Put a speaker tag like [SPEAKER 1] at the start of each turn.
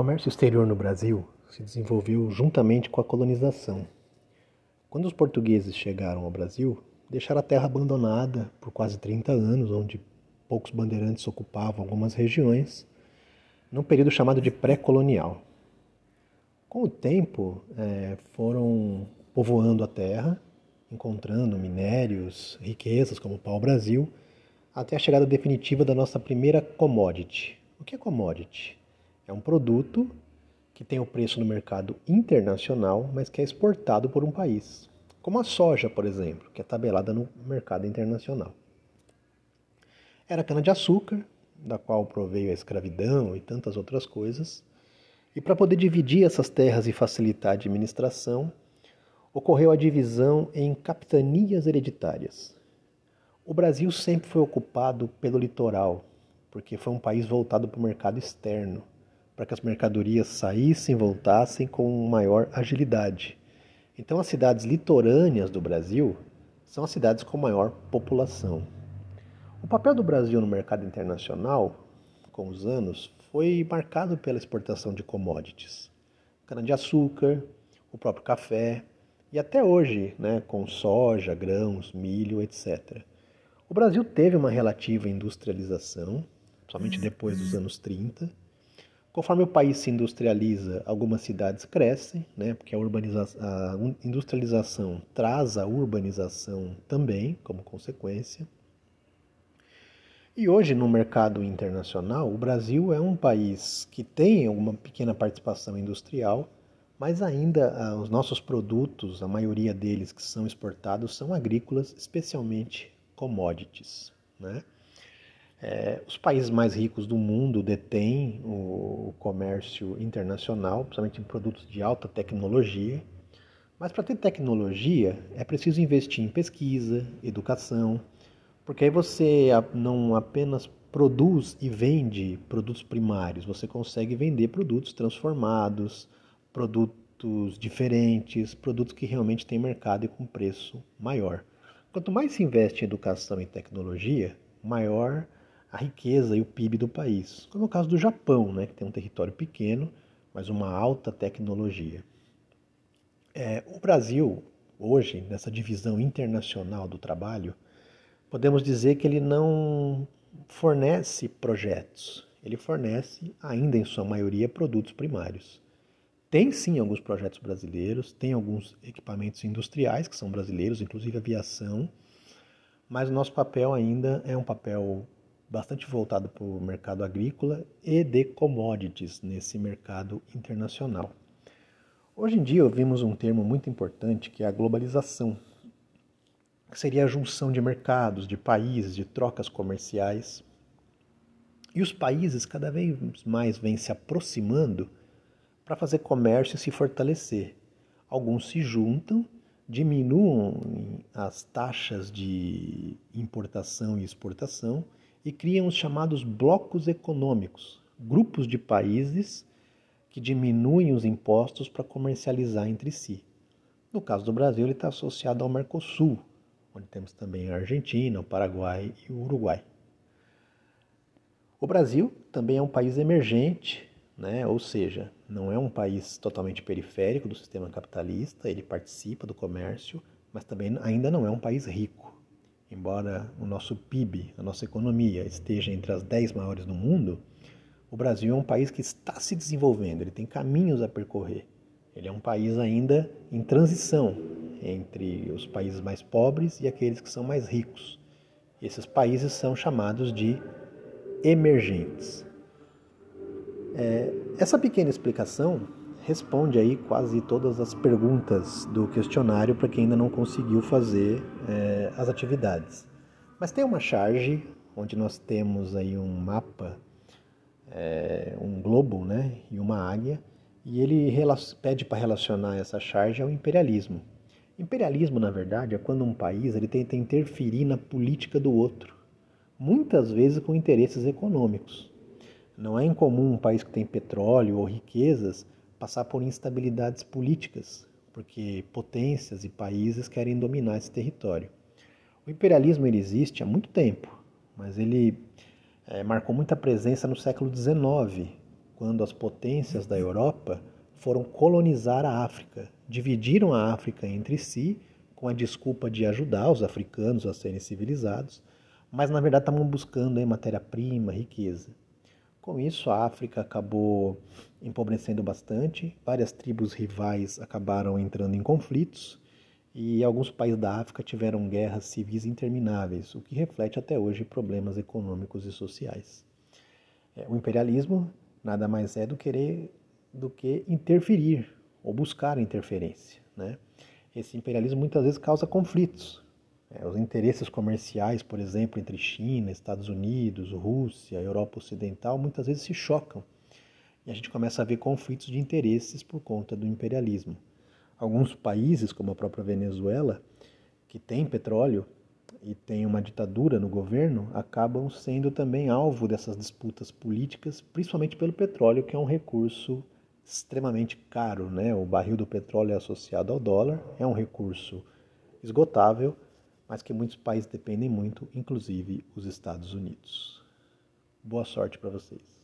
[SPEAKER 1] comércio exterior no Brasil se desenvolveu juntamente com a colonização. Quando os portugueses chegaram ao Brasil, deixaram a terra abandonada por quase 30 anos, onde poucos bandeirantes ocupavam algumas regiões, num período chamado de pré-colonial. Com o tempo, é, foram povoando a terra, encontrando minérios, riquezas como o pau-brasil, até a chegada definitiva da nossa primeira commodity. O que é commodity? É um produto que tem o preço no mercado internacional, mas que é exportado por um país. Como a soja, por exemplo, que é tabelada no mercado internacional. Era cana-de-açúcar, da qual proveio a escravidão e tantas outras coisas. E para poder dividir essas terras e facilitar a administração, ocorreu a divisão em capitanias hereditárias. O Brasil sempre foi ocupado pelo litoral, porque foi um país voltado para o mercado externo para que as mercadorias saíssem e voltassem com maior agilidade. Então, as cidades litorâneas do Brasil são as cidades com maior população. O papel do Brasil no mercado internacional, com os anos, foi marcado pela exportação de commodities, cana-de-açúcar, o próprio café e até hoje, né, com soja, grãos, milho, etc. O Brasil teve uma relativa industrialização, somente depois dos anos 30, Conforme o país se industrializa, algumas cidades crescem, né, porque a, a industrialização traz a urbanização também, como consequência. E hoje, no mercado internacional, o Brasil é um país que tem alguma pequena participação industrial, mas ainda ah, os nossos produtos, a maioria deles que são exportados, são agrícolas, especialmente commodities. Né? É, os países mais ricos do mundo detêm o comércio internacional, principalmente em produtos de alta tecnologia. Mas para ter tecnologia é preciso investir em pesquisa, educação, porque aí você não apenas produz e vende produtos primários, você consegue vender produtos transformados, produtos diferentes, produtos que realmente têm mercado e com preço maior. Quanto mais se investe em educação e tecnologia, maior a riqueza e o PIB do país, como é o caso do Japão, né, que tem um território pequeno, mas uma alta tecnologia. É, o Brasil, hoje, nessa divisão internacional do trabalho, podemos dizer que ele não fornece projetos, ele fornece, ainda em sua maioria, produtos primários. Tem sim alguns projetos brasileiros, tem alguns equipamentos industriais que são brasileiros, inclusive aviação, mas o nosso papel ainda é um papel bastante voltado para o mercado agrícola e de commodities nesse mercado internacional. Hoje em dia ouvimos um termo muito importante que é a globalização, que seria a junção de mercados, de países, de trocas comerciais. E os países cada vez mais vêm se aproximando para fazer comércio e se fortalecer. Alguns se juntam, diminuem as taxas de importação e exportação e criam os chamados blocos econômicos, grupos de países que diminuem os impostos para comercializar entre si. No caso do Brasil, ele está associado ao Mercosul, onde temos também a Argentina, o Paraguai e o Uruguai. O Brasil também é um país emergente, né? ou seja, não é um país totalmente periférico do sistema capitalista, ele participa do comércio, mas também ainda não é um país rico. Embora o nosso PIB, a nossa economia, esteja entre as 10 maiores do mundo, o Brasil é um país que está se desenvolvendo, ele tem caminhos a percorrer. Ele é um país ainda em transição entre os países mais pobres e aqueles que são mais ricos. Esses países são chamados de emergentes. É, essa pequena explicação responde aí quase todas as perguntas do questionário para quem ainda não conseguiu fazer é, as atividades. Mas tem uma charge onde nós temos aí um mapa, é, um globo, né, e uma águia, e ele pede para relacionar essa charge ao imperialismo. Imperialismo, na verdade, é quando um país ele tenta interferir na política do outro, muitas vezes com interesses econômicos. Não é incomum um país que tem petróleo ou riquezas passar por instabilidades políticas, porque potências e países querem dominar esse território. O imperialismo ele existe há muito tempo, mas ele é, marcou muita presença no século XIX, quando as potências da Europa foram colonizar a África, dividiram a África entre si com a desculpa de ajudar os africanos a serem civilizados, mas na verdade estavam buscando matéria-prima, riqueza. Com isso, a África acabou empobrecendo bastante, várias tribos rivais acabaram entrando em conflitos e alguns países da África tiveram guerras civis intermináveis, o que reflete até hoje problemas econômicos e sociais. É, o imperialismo nada mais é do, querer, do que interferir ou buscar interferência. Né? Esse imperialismo muitas vezes causa conflitos, é, os interesses comerciais, por exemplo, entre China, Estados Unidos, Rússia, Europa Ocidental, muitas vezes se chocam. E a gente começa a ver conflitos de interesses por conta do imperialismo. Alguns países, como a própria Venezuela, que tem petróleo e tem uma ditadura no governo, acabam sendo também alvo dessas disputas políticas, principalmente pelo petróleo, que é um recurso extremamente caro. Né? O barril do petróleo é associado ao dólar, é um recurso esgotável mas que muitos países dependem muito, inclusive os Estados Unidos. Boa sorte para vocês.